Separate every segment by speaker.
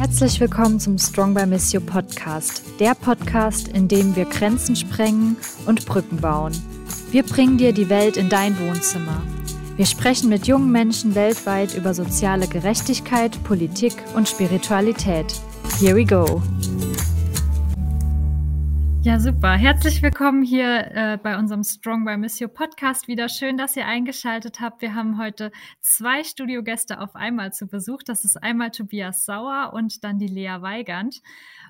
Speaker 1: Herzlich willkommen zum Strong by Missio Podcast, der Podcast, in dem wir Grenzen sprengen und Brücken bauen. Wir bringen dir die Welt in dein Wohnzimmer. Wir sprechen mit jungen Menschen weltweit über soziale Gerechtigkeit, Politik und Spiritualität. Here we go. Ja, super. Herzlich willkommen hier äh, bei unserem Strong by Missio Podcast. Wieder schön, dass ihr eingeschaltet habt. Wir haben heute zwei Studiogäste auf einmal zu Besuch. Das ist einmal Tobias Sauer und dann die Lea Weigand.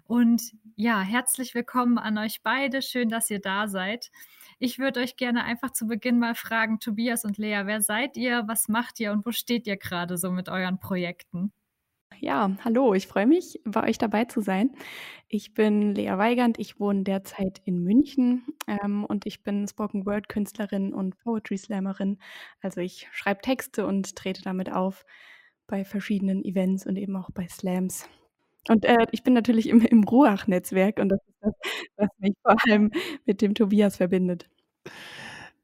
Speaker 1: Und ja, herzlich willkommen an euch beide. Schön, dass ihr da seid. Ich würde euch gerne einfach zu Beginn mal fragen, Tobias und Lea, wer seid ihr, was macht ihr und wo steht ihr gerade so mit euren Projekten?
Speaker 2: Ja, hallo, ich freue mich, bei euch dabei zu sein. Ich bin Lea Weigand, ich wohne derzeit in München ähm, und ich bin Spoken Word Künstlerin und Poetry Slammerin. Also ich schreibe Texte und trete damit auf bei verschiedenen Events und eben auch bei Slams. Und äh, ich bin natürlich im, im Ruach-Netzwerk und das ist das, was mich vor allem mit dem Tobias verbindet.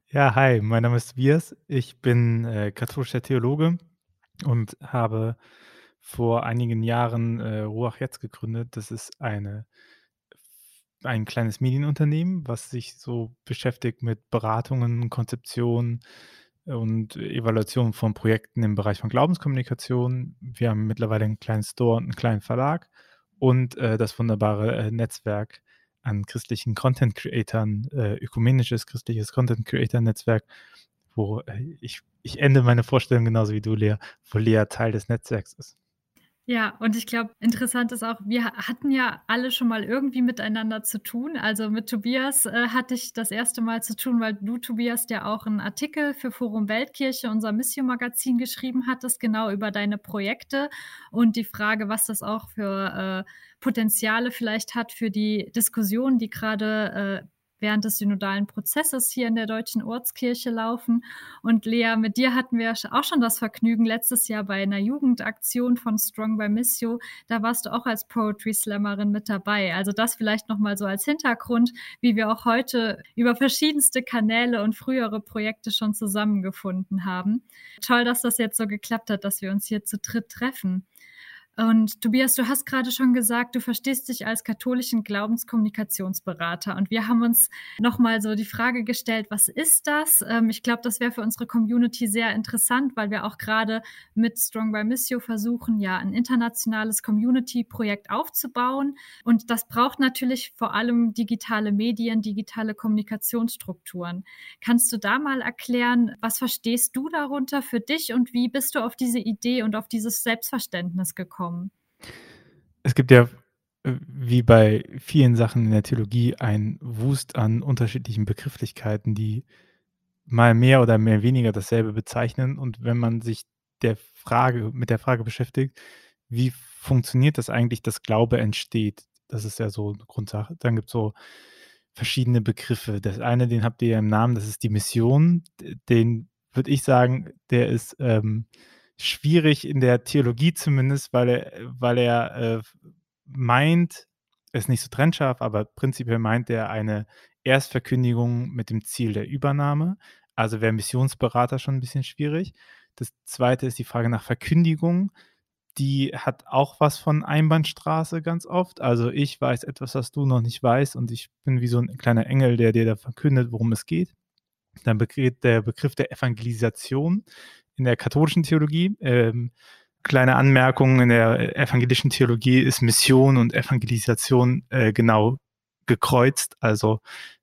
Speaker 3: Ja, hi, mein Name ist Tobias. Ich bin äh, katholischer Theologe und habe vor einigen Jahren äh, Ruach jetzt gegründet. Das ist eine, ein kleines Medienunternehmen, was sich so beschäftigt mit Beratungen, Konzeption und Evaluation von Projekten im Bereich von Glaubenskommunikation. Wir haben mittlerweile einen kleinen Store und einen kleinen Verlag und äh, das wunderbare äh, Netzwerk an christlichen Content Creatern, äh, ökumenisches christliches Content Creator Netzwerk, wo äh, ich, ich ende meine Vorstellung genauso wie du, Lea, wo Lea Teil des Netzwerks ist.
Speaker 1: Ja, und ich glaube, interessant ist auch, wir hatten ja alle schon mal irgendwie miteinander zu tun. Also mit Tobias äh, hatte ich das erste Mal zu tun, weil du, Tobias, ja auch einen Artikel für Forum Weltkirche, unser Mission-Magazin, geschrieben hattest, genau über deine Projekte und die Frage, was das auch für äh, Potenziale vielleicht hat für die Diskussion, die gerade äh, während des synodalen Prozesses hier in der Deutschen Ortskirche laufen. Und Lea, mit dir hatten wir auch schon das Vergnügen letztes Jahr bei einer Jugendaktion von Strong by Missio. Da warst du auch als Poetry Slammerin mit dabei. Also das vielleicht nochmal so als Hintergrund, wie wir auch heute über verschiedenste Kanäle und frühere Projekte schon zusammengefunden haben. Toll, dass das jetzt so geklappt hat, dass wir uns hier zu dritt treffen. Und Tobias, du hast gerade schon gesagt, du verstehst dich als katholischen Glaubenskommunikationsberater. Und wir haben uns nochmal so die Frage gestellt, was ist das? Ähm, ich glaube, das wäre für unsere Community sehr interessant, weil wir auch gerade mit Strong by Missio versuchen, ja, ein internationales Community-Projekt aufzubauen. Und das braucht natürlich vor allem digitale Medien, digitale Kommunikationsstrukturen. Kannst du da mal erklären, was verstehst du darunter für dich und wie bist du auf diese Idee und auf dieses Selbstverständnis gekommen? Kommen?
Speaker 3: Es gibt ja äh, wie bei vielen Sachen in der Theologie ein Wust an unterschiedlichen Begrifflichkeiten, die mal mehr oder mehr weniger dasselbe bezeichnen. Und wenn man sich der Frage, mit der Frage beschäftigt, wie funktioniert das eigentlich, dass Glaube entsteht? Das ist ja so eine Grundsache. Dann gibt es so verschiedene Begriffe. Das eine, den habt ihr ja im Namen, das ist die Mission. Den würde ich sagen, der ist ähm, schwierig in der Theologie zumindest, weil er, weil er äh, meint, ist nicht so trennscharf, aber prinzipiell meint er eine Erstverkündigung mit dem Ziel der Übernahme. Also wäre Missionsberater schon ein bisschen schwierig. Das zweite ist die Frage nach Verkündigung. Die hat auch was von Einbahnstraße ganz oft. Also ich weiß etwas, was du noch nicht weißt und ich bin wie so ein kleiner Engel, der dir da verkündet, worum es geht. Dann der Begriff der Evangelisation in der katholischen Theologie. Ähm, kleine Anmerkung, in der evangelischen Theologie ist Mission und Evangelisation äh, genau gekreuzt. Also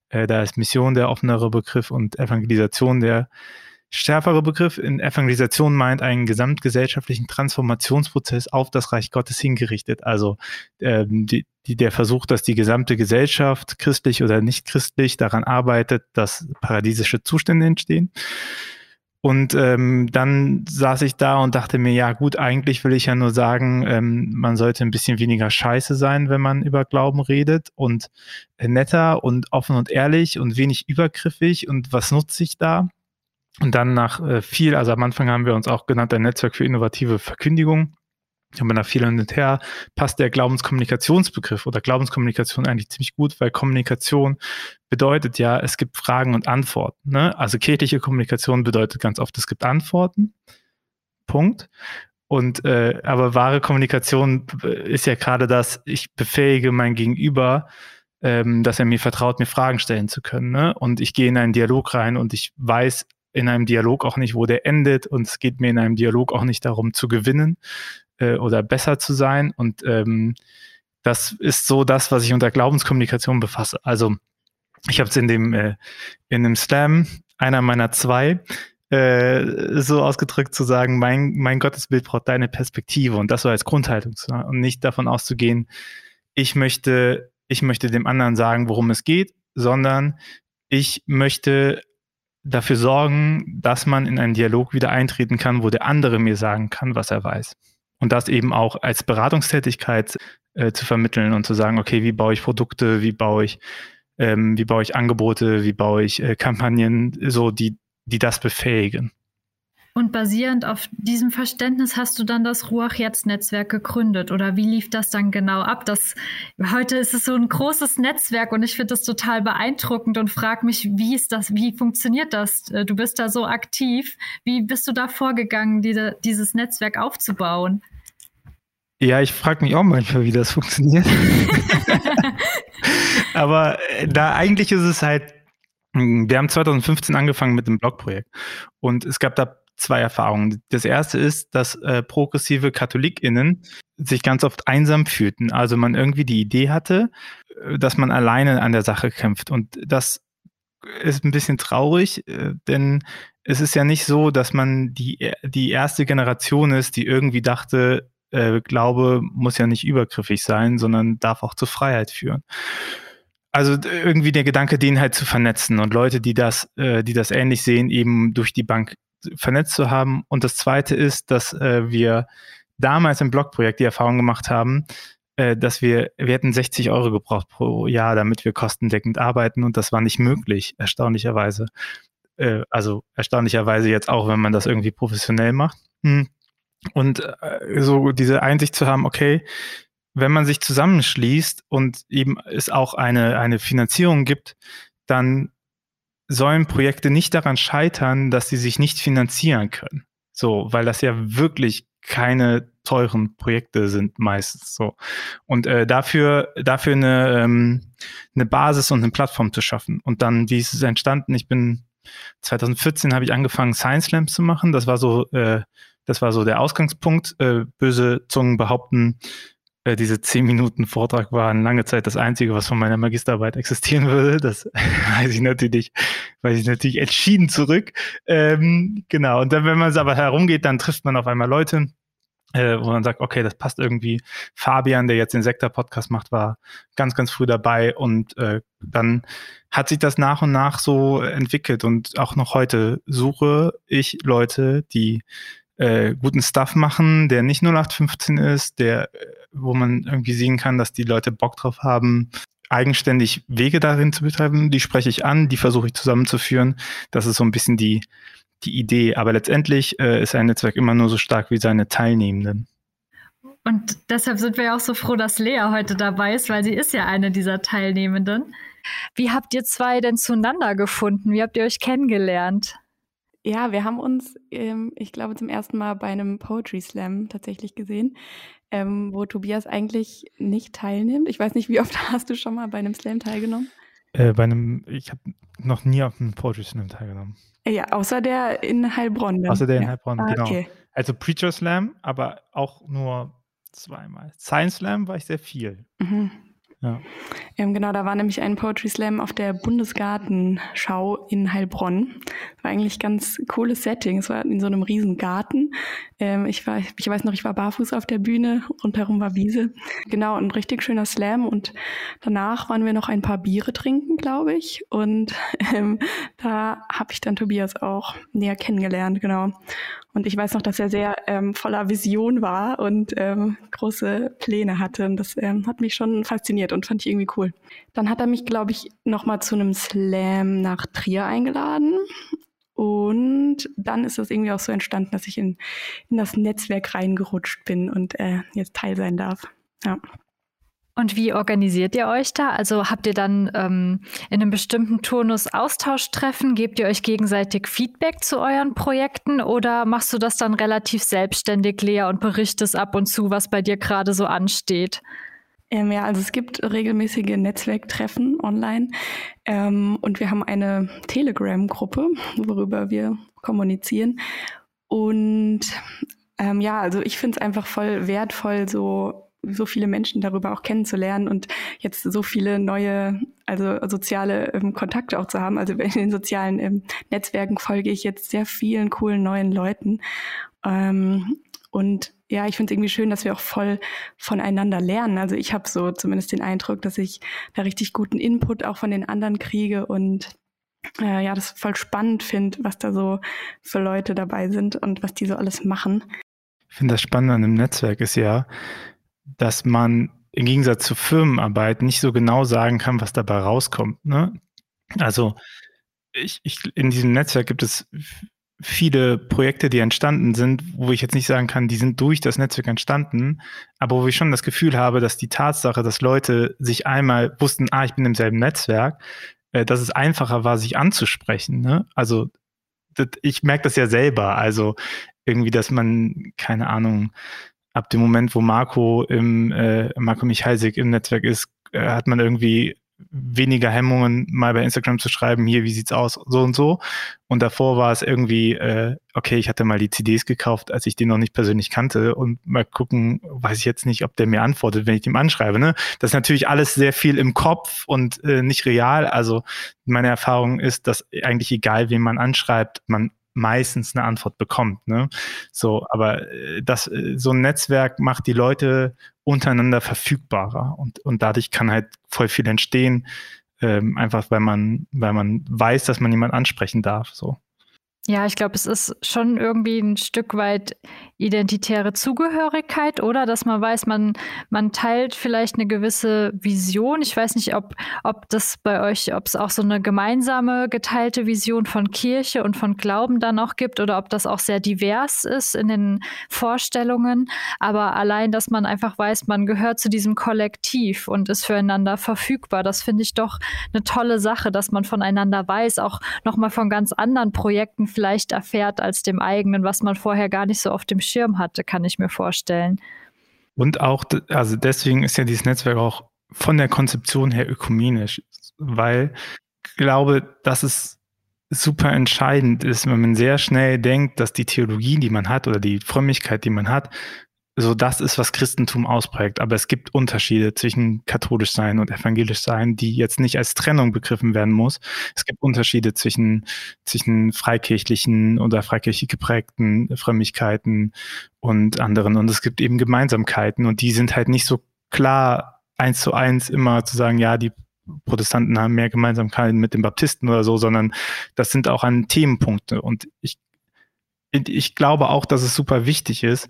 Speaker 3: äh, da ist Mission der offenere Begriff und Evangelisation der schärfere Begriff. In Evangelisation meint einen gesamtgesellschaftlichen Transformationsprozess auf das Reich Gottes hingerichtet. Also ähm, die, die, der Versuch, dass die gesamte Gesellschaft, christlich oder nicht christlich, daran arbeitet, dass paradiesische Zustände entstehen. Und ähm, dann saß ich da und dachte mir, ja gut, eigentlich will ich ja nur sagen, ähm, man sollte ein bisschen weniger scheiße sein, wenn man über Glauben redet und äh, netter und offen und ehrlich und wenig übergriffig und was nutze ich da? Und dann nach äh, viel, also am Anfang haben wir uns auch genannt, ein Netzwerk für innovative Verkündigung haben wir da viel hin und her, passt der Glaubenskommunikationsbegriff oder Glaubenskommunikation eigentlich ziemlich gut, weil Kommunikation bedeutet ja, es gibt Fragen und Antworten. Ne? Also kirchliche Kommunikation bedeutet ganz oft, es gibt Antworten. Punkt. Und äh, aber wahre Kommunikation ist ja gerade das, ich befähige mein Gegenüber, ähm, dass er mir vertraut, mir Fragen stellen zu können. Ne? Und ich gehe in einen Dialog rein und ich weiß in einem Dialog auch nicht, wo der endet. Und es geht mir in einem Dialog auch nicht darum zu gewinnen äh, oder besser zu sein. Und ähm, das ist so das, was ich unter Glaubenskommunikation befasse. Also ich habe es in dem äh, in dem Slam einer meiner zwei äh, so ausgedrückt zu sagen, mein, mein Gottesbild braucht deine Perspektive und das so als Grundhaltung zu haben und nicht davon auszugehen, ich möchte, ich möchte dem anderen sagen, worum es geht, sondern ich möchte dafür sorgen, dass man in einen Dialog wieder eintreten kann, wo der andere mir sagen kann, was er weiß. Und das eben auch als Beratungstätigkeit äh, zu vermitteln und zu sagen, okay, wie baue ich Produkte, wie baue ich, ähm, wie baue ich Angebote, wie baue ich äh, Kampagnen, so die die das befähigen.
Speaker 1: Und basierend auf diesem Verständnis hast du dann das Ruach Jetzt Netzwerk gegründet oder wie lief das dann genau ab? Das heute ist es so ein großes Netzwerk und ich finde das total beeindruckend und frage mich, wie ist das, wie funktioniert das? Äh, du bist da so aktiv. Wie bist du da vorgegangen, diese, dieses Netzwerk aufzubauen?
Speaker 3: Ja, ich frage mich auch manchmal, wie das funktioniert. Aber äh, da eigentlich ist es halt hm, wir haben 2015 angefangen mit dem Blogprojekt und es gab da zwei Erfahrungen. Das erste ist, dass äh, progressive KatholikInnen sich ganz oft einsam fühlten. Also man irgendwie die Idee hatte, äh, dass man alleine an der Sache kämpft. Und das ist ein bisschen traurig, äh, denn es ist ja nicht so, dass man die, die erste Generation ist, die irgendwie dachte, äh, Glaube muss ja nicht übergriffig sein, sondern darf auch zur Freiheit führen also irgendwie der Gedanke, den halt zu vernetzen und Leute, die das, äh, die das ähnlich sehen, eben durch die Bank vernetzt zu haben. Und das zweite ist, dass äh, wir damals im Blogprojekt die Erfahrung gemacht haben, äh, dass wir, wir hätten 60 Euro gebraucht pro Jahr, damit wir kostendeckend arbeiten und das war nicht möglich, erstaunlicherweise. Äh, also erstaunlicherweise jetzt auch, wenn man das irgendwie professionell macht. Hm. Und äh, so diese Einsicht zu haben, okay, wenn man sich zusammenschließt und eben es auch eine, eine Finanzierung gibt, dann sollen Projekte nicht daran scheitern, dass sie sich nicht finanzieren können. So, weil das ja wirklich keine teuren Projekte sind meistens so. Und äh, dafür, dafür eine, ähm, eine Basis und eine Plattform zu schaffen. Und dann, wie ist es entstanden? Ich bin 2014 habe ich angefangen, Science Slams zu machen. Das war so, äh, das war so der Ausgangspunkt. Äh, böse Zungen behaupten, äh, diese zehn Minuten Vortrag waren lange Zeit das Einzige, was von meiner Magisterarbeit existieren würde. Das weiß ich natürlich, weiß ich natürlich entschieden zurück. Ähm, genau. Und dann, wenn man es aber herumgeht, dann trifft man auf einmal Leute, äh, wo man sagt, okay, das passt irgendwie. Fabian, der jetzt den Sektor-Podcast macht, war ganz, ganz früh dabei und äh, dann hat sich das nach und nach so entwickelt und auch noch heute suche ich Leute, die äh, guten Stuff machen, der nicht 0815 ist, der, äh, wo man irgendwie sehen kann, dass die Leute Bock drauf haben, eigenständig Wege darin zu betreiben. Die spreche ich an, die versuche ich zusammenzuführen. Das ist so ein bisschen die, die Idee. Aber letztendlich äh, ist ein Netzwerk immer nur so stark wie seine Teilnehmenden.
Speaker 1: Und deshalb sind wir ja auch so froh, dass Lea heute dabei ist, weil sie ist ja eine dieser Teilnehmenden. Wie habt ihr zwei denn zueinander gefunden? Wie habt ihr euch kennengelernt?
Speaker 2: Ja, wir haben uns, ähm, ich glaube, zum ersten Mal bei einem Poetry Slam tatsächlich gesehen, ähm, wo Tobias eigentlich nicht teilnimmt. Ich weiß nicht, wie oft hast du schon mal bei einem Slam teilgenommen?
Speaker 3: Äh, bei einem, ich habe noch nie auf einem Poetry Slam teilgenommen.
Speaker 2: Ja, außer der in Heilbronn.
Speaker 3: Dann. Außer der in Heilbronn, ah, genau. Okay. Also Preacher Slam, aber auch nur zweimal. Science Slam war ich sehr viel. Mhm.
Speaker 2: Ja. Ähm, genau, da war nämlich ein Poetry Slam auf der Bundesgartenschau in Heilbronn. War eigentlich ganz cooles Setting. Es war in so einem riesen Garten. Ähm, ich, war, ich weiß noch, ich war barfuß auf der Bühne, rundherum war Wiese. Genau, ein richtig schöner Slam. Und danach waren wir noch ein paar Biere trinken, glaube ich. Und ähm, da habe ich dann Tobias auch näher kennengelernt, genau. Und ich weiß noch, dass er sehr ähm, voller Vision war und ähm, große Pläne hatte. Und das ähm, hat mich schon fasziniert und fand ich irgendwie cool. Dann hat er mich, glaube ich, nochmal zu einem Slam nach Trier eingeladen. Und dann ist das irgendwie auch so entstanden, dass ich in, in das Netzwerk reingerutscht bin und äh, jetzt Teil sein darf. Ja.
Speaker 1: Und wie organisiert ihr euch da? Also habt ihr dann ähm, in einem bestimmten Turnus Austauschtreffen? Gebt ihr euch gegenseitig Feedback zu euren Projekten oder machst du das dann relativ selbstständig, Lea, und berichtest ab und zu, was bei dir gerade so ansteht?
Speaker 2: Ähm, ja, also es gibt regelmäßige Netzwerktreffen online ähm, und wir haben eine Telegram-Gruppe, worüber wir kommunizieren. Und ähm, ja, also ich finde es einfach voll wertvoll, so so viele Menschen darüber auch kennenzulernen und jetzt so viele neue, also soziale ähm, Kontakte auch zu haben. Also in den sozialen ähm, Netzwerken folge ich jetzt sehr vielen coolen neuen Leuten. Ähm, und ja, ich finde es irgendwie schön, dass wir auch voll voneinander lernen. Also ich habe so zumindest den Eindruck, dass ich da richtig guten Input auch von den anderen kriege und äh, ja, das voll spannend finde, was da so für Leute dabei sind und was die so alles machen.
Speaker 3: Ich finde das Spannende an einem Netzwerk ist ja, dass man im Gegensatz zu Firmenarbeit nicht so genau sagen kann, was dabei rauskommt. Ne? Also ich, ich, in diesem Netzwerk gibt es viele Projekte, die entstanden sind, wo ich jetzt nicht sagen kann, die sind durch das Netzwerk entstanden, aber wo ich schon das Gefühl habe, dass die Tatsache, dass Leute sich einmal wussten, ah, ich bin im selben Netzwerk, äh, dass es einfacher war, sich anzusprechen. Ne? Also das, ich merke das ja selber. Also irgendwie, dass man, keine Ahnung, ab dem Moment, wo Marco im äh, Marco Michalsik im Netzwerk ist, äh, hat man irgendwie weniger Hemmungen, mal bei Instagram zu schreiben, hier, wie sieht's aus, so und so. Und davor war es irgendwie, äh, okay, ich hatte mal die CDs gekauft, als ich den noch nicht persönlich kannte und mal gucken, weiß ich jetzt nicht, ob der mir antwortet, wenn ich dem anschreibe. Ne? Das ist natürlich alles sehr viel im Kopf und äh, nicht real. Also meine Erfahrung ist, dass eigentlich egal, wen man anschreibt, man meistens eine Antwort bekommt. Ne? So, aber äh, das, äh, so ein Netzwerk macht die Leute untereinander verfügbarer und, und dadurch kann halt voll viel entstehen, ähm, einfach weil man, weil man weiß, dass man jemanden ansprechen darf. So.
Speaker 1: Ja, ich glaube, es ist schon irgendwie ein Stück weit identitäre Zugehörigkeit, oder? Dass man weiß, man, man teilt vielleicht eine gewisse Vision. Ich weiß nicht, ob, ob das bei euch, ob es auch so eine gemeinsame geteilte Vision von Kirche und von Glauben dann auch gibt oder ob das auch sehr divers ist in den Vorstellungen. Aber allein, dass man einfach weiß, man gehört zu diesem Kollektiv und ist füreinander verfügbar, das finde ich doch eine tolle Sache, dass man voneinander weiß, auch nochmal von ganz anderen Projekten vielleicht erfährt als dem eigenen, was man vorher gar nicht so auf dem Schirm hatte, kann ich mir vorstellen.
Speaker 3: Und auch, also deswegen ist ja dieses Netzwerk auch von der Konzeption her ökumenisch, weil ich glaube, dass es super entscheidend ist, wenn man sehr schnell denkt, dass die Theologie, die man hat oder die Frömmigkeit, die man hat, so das ist, was Christentum ausprägt. Aber es gibt Unterschiede zwischen katholisch sein und evangelisch sein, die jetzt nicht als Trennung begriffen werden muss. Es gibt Unterschiede zwischen, zwischen freikirchlichen oder freikirchlich geprägten Frömmigkeiten und anderen. Und es gibt eben Gemeinsamkeiten und die sind halt nicht so klar eins zu eins immer zu sagen, ja, die Protestanten haben mehr Gemeinsamkeiten mit den Baptisten oder so, sondern das sind auch an Themenpunkte. Und ich, ich glaube auch, dass es super wichtig ist,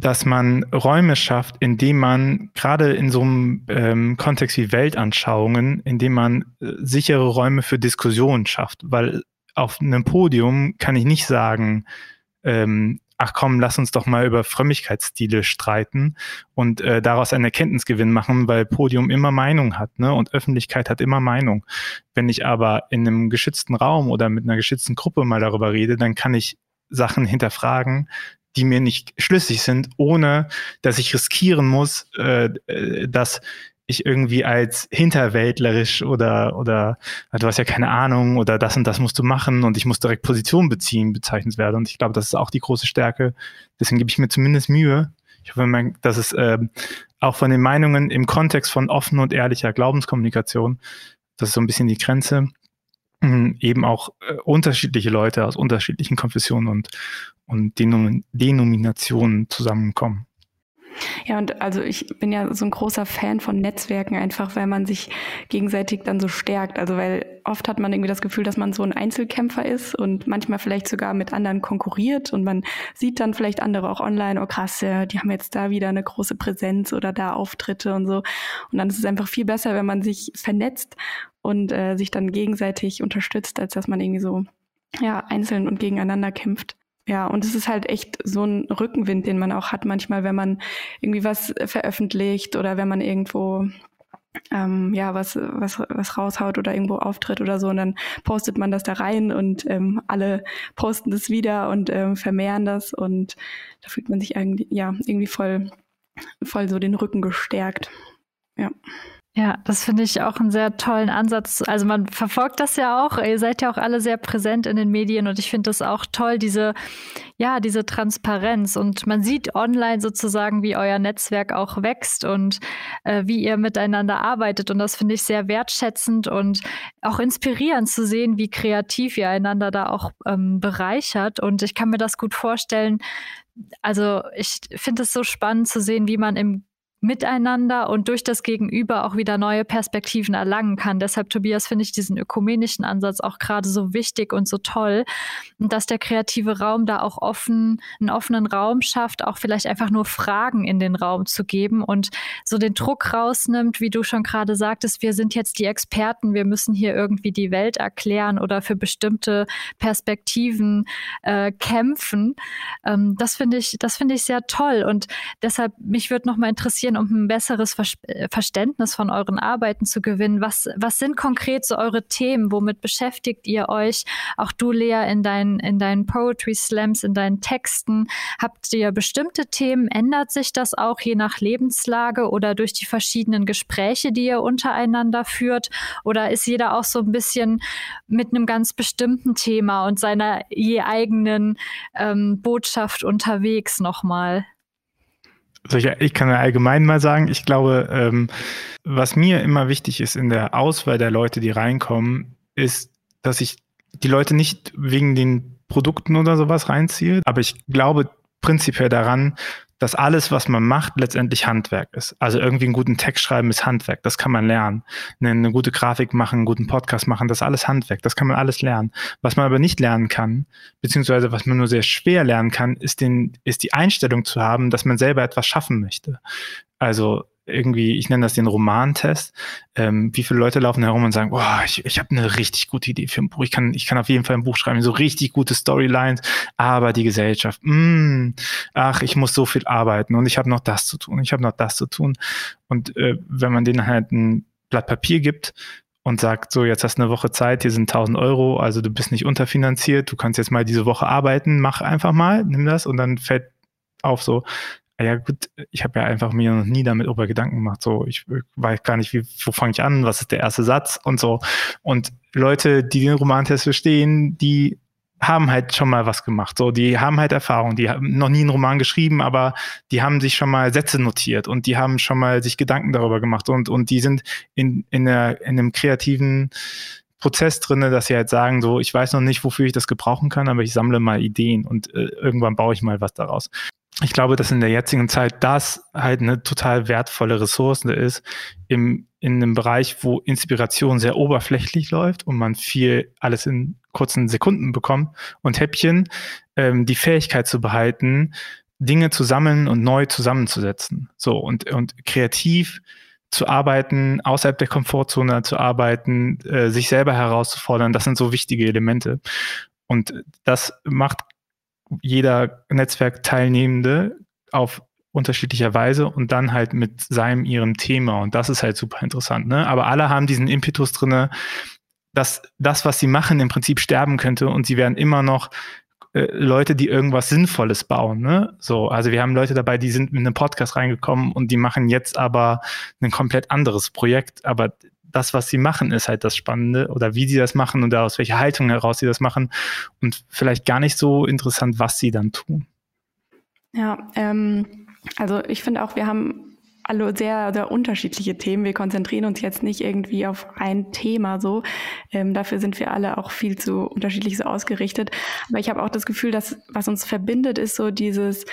Speaker 3: dass man Räume schafft, indem man gerade in so einem ähm, Kontext wie Weltanschauungen, indem man äh, sichere Räume für Diskussionen schafft. Weil auf einem Podium kann ich nicht sagen, ähm, ach komm, lass uns doch mal über Frömmigkeitsstile streiten und äh, daraus einen Erkenntnisgewinn machen, weil Podium immer Meinung hat, ne? Und Öffentlichkeit hat immer Meinung. Wenn ich aber in einem geschützten Raum oder mit einer geschützten Gruppe mal darüber rede, dann kann ich Sachen hinterfragen, die mir nicht schlüssig sind, ohne dass ich riskieren muss, äh, äh, dass ich irgendwie als hinterwäldlerisch oder oder du hast ja keine Ahnung oder das und das musst du machen und ich muss direkt Position beziehen bezeichnet werde und ich glaube, das ist auch die große Stärke. Deswegen gebe ich mir zumindest Mühe. Ich hoffe, dass es äh, auch von den Meinungen im Kontext von offen und ehrlicher Glaubenskommunikation, das ist so ein bisschen die Grenze, eben auch äh, unterschiedliche Leute aus unterschiedlichen Konfessionen und, und Denom Denominationen zusammenkommen.
Speaker 2: Ja, und also ich bin ja so ein großer Fan von Netzwerken, einfach weil man sich gegenseitig dann so stärkt. Also weil oft hat man irgendwie das Gefühl, dass man so ein Einzelkämpfer ist und manchmal vielleicht sogar mit anderen konkurriert und man sieht dann vielleicht andere auch online, oh krass, die haben jetzt da wieder eine große Präsenz oder da Auftritte und so. Und dann ist es einfach viel besser, wenn man sich vernetzt und äh, sich dann gegenseitig unterstützt, als dass man irgendwie so ja, einzeln und gegeneinander kämpft. Ja, und es ist halt echt so ein Rückenwind, den man auch hat manchmal, wenn man irgendwie was veröffentlicht oder wenn man irgendwo ähm, ja was was was raushaut oder irgendwo auftritt oder so und dann postet man das da rein und ähm, alle posten das wieder und ähm, vermehren das und da fühlt man sich irgendwie ja irgendwie voll voll so den Rücken gestärkt. Ja.
Speaker 1: Ja, das finde ich auch einen sehr tollen Ansatz. Also man verfolgt das ja auch. Ihr seid ja auch alle sehr präsent in den Medien und ich finde das auch toll, diese, ja, diese Transparenz. Und man sieht online sozusagen, wie euer Netzwerk auch wächst und äh, wie ihr miteinander arbeitet. Und das finde ich sehr wertschätzend und auch inspirierend zu sehen, wie kreativ ihr einander da auch ähm, bereichert. Und ich kann mir das gut vorstellen, also ich finde es so spannend zu sehen, wie man im miteinander und durch das Gegenüber auch wieder neue Perspektiven erlangen kann. Deshalb, Tobias, finde ich diesen ökumenischen Ansatz auch gerade so wichtig und so toll. Und dass der kreative Raum da auch offen, einen offenen Raum schafft, auch vielleicht einfach nur Fragen in den Raum zu geben und so den Druck rausnimmt, wie du schon gerade sagtest, wir sind jetzt die Experten, wir müssen hier irgendwie die Welt erklären oder für bestimmte Perspektiven äh, kämpfen. Ähm, das finde ich, das finde ich sehr toll. Und deshalb, mich würde noch mal interessieren, bisschen, um ein besseres äh, Verständnis von euren Arbeiten zu gewinnen. Was, was sind konkret so eure Themen? Womit beschäftigt ihr euch? Auch du, Lea, in deinen, in deinen Poetry Slams, in deinen Texten. Habt ihr bestimmte Themen? Ändert sich das auch je nach Lebenslage oder durch die verschiedenen Gespräche, die ihr untereinander führt? Oder ist jeder auch so ein bisschen mit einem ganz bestimmten Thema und seiner je eigenen ähm, Botschaft unterwegs nochmal?
Speaker 3: Also ich, ich kann allgemein mal sagen, ich glaube, ähm, was mir immer wichtig ist in der Auswahl der Leute, die reinkommen, ist, dass ich die Leute nicht wegen den Produkten oder sowas reinziehe, aber ich glaube prinzipiell daran, dass alles, was man macht, letztendlich Handwerk ist. Also irgendwie einen guten Text schreiben ist Handwerk, das kann man lernen. Eine, eine, gute Grafik machen, einen guten Podcast machen, das ist alles Handwerk, das kann man alles lernen. Was man aber nicht lernen kann, beziehungsweise was man nur sehr schwer lernen kann, ist, den, ist die Einstellung zu haben, dass man selber etwas schaffen möchte. Also irgendwie, ich nenne das den Romantest. Ähm, wie viele Leute laufen herum und sagen, boah, ich, ich habe eine richtig gute Idee für ein Buch. Ich kann, ich kann auf jeden Fall ein Buch schreiben, so richtig gute Storylines, aber die Gesellschaft, mh, mm, ach, ich muss so viel arbeiten und ich habe noch das zu tun, ich habe noch das zu tun. Und äh, wenn man denen halt ein Blatt Papier gibt und sagt, so, jetzt hast du eine Woche Zeit, hier sind 1000 Euro, also du bist nicht unterfinanziert, du kannst jetzt mal diese Woche arbeiten, mach einfach mal, nimm das und dann fällt auf so, ja gut, ich habe ja einfach mir noch nie damit über Gedanken gemacht. So, ich weiß gar nicht, wie, wo fange ich an, was ist der erste Satz und so. Und Leute, die den Romantest verstehen, die haben halt schon mal was gemacht. So, die haben halt Erfahrung, die haben noch nie einen Roman geschrieben, aber die haben sich schon mal Sätze notiert und die haben schon mal sich Gedanken darüber gemacht und, und die sind in, in, der, in einem kreativen Prozess drinne, dass sie halt sagen, so, ich weiß noch nicht, wofür ich das gebrauchen kann, aber ich sammle mal Ideen und äh, irgendwann baue ich mal was daraus ich glaube, dass in der jetzigen Zeit das halt eine total wertvolle Ressource ist im, in einem Bereich, wo Inspiration sehr oberflächlich läuft und man viel alles in kurzen Sekunden bekommt und Häppchen, ähm, die Fähigkeit zu behalten, Dinge zu sammeln und neu zusammenzusetzen. So und, und kreativ zu arbeiten, außerhalb der Komfortzone zu arbeiten, äh, sich selber herauszufordern, das sind so wichtige Elemente. Und das macht jeder Netzwerkteilnehmende auf unterschiedlicher Weise und dann halt mit seinem, ihrem Thema. Und das ist halt super interessant. Ne? Aber alle haben diesen Impetus drinne, dass das, was sie machen, im Prinzip sterben könnte und sie werden immer noch äh, Leute, die irgendwas Sinnvolles bauen. Ne? So, also wir haben Leute dabei, die sind mit einem Podcast reingekommen und die machen jetzt aber ein komplett anderes Projekt. Aber das, was sie machen, ist halt das Spannende oder wie sie das machen und aus welcher Haltung heraus sie das machen und vielleicht gar nicht so interessant, was sie dann tun.
Speaker 2: Ja, ähm, also ich finde auch, wir haben alle sehr, sehr unterschiedliche Themen. Wir konzentrieren uns jetzt nicht irgendwie auf ein Thema so. Ähm, dafür sind wir alle auch viel zu unterschiedlich so ausgerichtet. Aber ich habe auch das Gefühl, dass was uns verbindet, ist so dieses,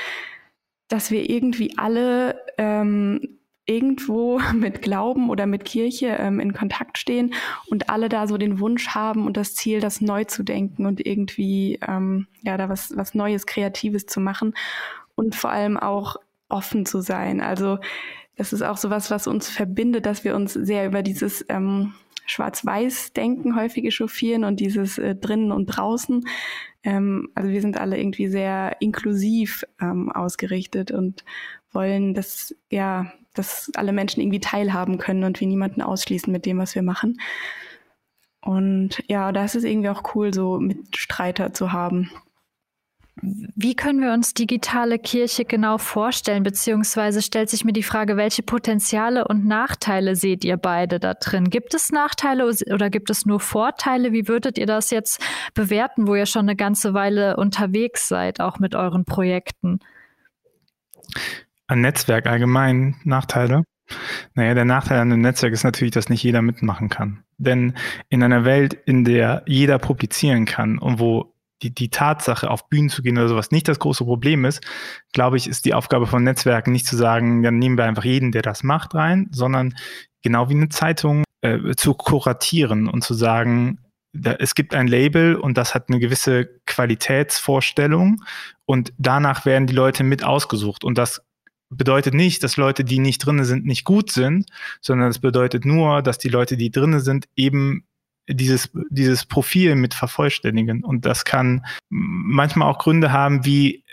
Speaker 2: dass wir irgendwie alle ähm, irgendwo mit Glauben oder mit Kirche ähm, in Kontakt stehen und alle da so den Wunsch haben und das Ziel, das neu zu denken und irgendwie ähm, ja da was was Neues, Kreatives zu machen und vor allem auch offen zu sein. Also das ist auch so was, was uns verbindet, dass wir uns sehr über dieses ähm, Schwarz-Weiß-Denken häufig echauffieren und dieses äh, drinnen und draußen. Ähm, also wir sind alle irgendwie sehr inklusiv ähm, ausgerichtet und wollen, dass ja, dass alle Menschen irgendwie teilhaben können und wir niemanden ausschließen mit dem, was wir machen. Und ja, da ist irgendwie auch cool, so Mitstreiter zu haben.
Speaker 1: Wie können wir uns digitale Kirche genau vorstellen? Beziehungsweise stellt sich mir die Frage, welche Potenziale und Nachteile seht ihr beide da drin? Gibt es Nachteile oder gibt es nur Vorteile? Wie würdet ihr das jetzt bewerten, wo ihr schon eine ganze Weile unterwegs seid, auch mit euren Projekten?
Speaker 3: Ein Netzwerk allgemein Nachteile? Naja, der Nachteil an einem Netzwerk ist natürlich, dass nicht jeder mitmachen kann. Denn in einer Welt, in der jeder publizieren kann und wo die, die Tatsache, auf Bühnen zu gehen oder sowas nicht das große Problem ist, glaube ich, ist die Aufgabe von Netzwerken nicht zu sagen, dann nehmen wir einfach jeden, der das macht, rein, sondern genau wie eine Zeitung äh, zu kuratieren und zu sagen, da, es gibt ein Label und das hat eine gewisse Qualitätsvorstellung und danach werden die Leute mit ausgesucht und das bedeutet nicht, dass Leute, die nicht drinne sind, nicht gut sind, sondern es bedeutet nur, dass die Leute, die drinne sind, eben dieses, dieses Profil mit vervollständigen. Und das kann manchmal auch Gründe haben, wie